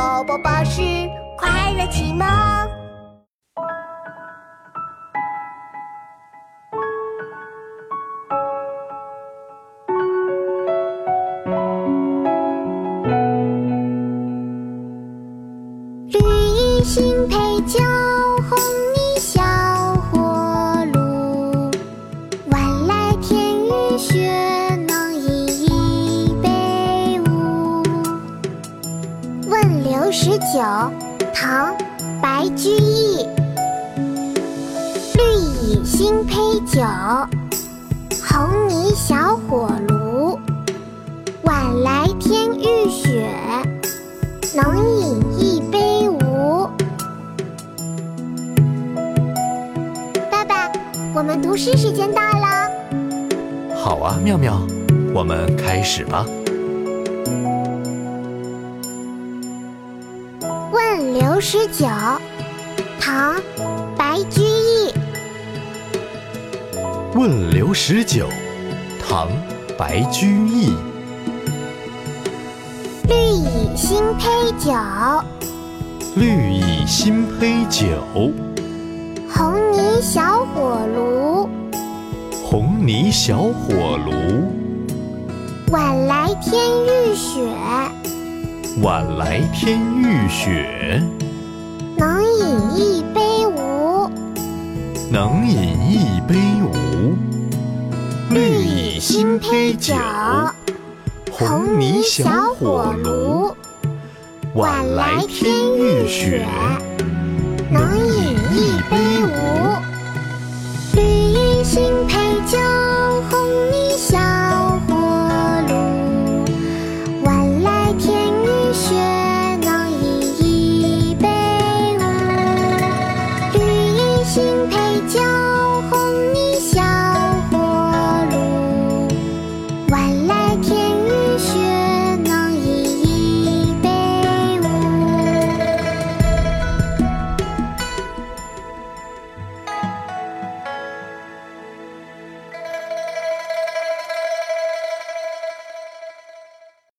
宝宝巴士快乐启蒙。绿衣新醅十九，唐·白居易。绿蚁新醅酒，红泥小火炉。晚来天欲雪，能饮一杯无？爸爸，我们读诗时间到了。好啊，妙妙，我们开始吧。问刘十九，唐·白居易。问刘十九，唐·白居易。绿蚁新醅酒，绿蚁新醅酒，红泥小火炉。红泥小火炉。晚来天欲雪，晚来天欲雪。能饮一杯无？能饮一杯无绿蚁新醅酒红泥小火炉晚来天欲雪能饮一杯无绿蚁新醅酒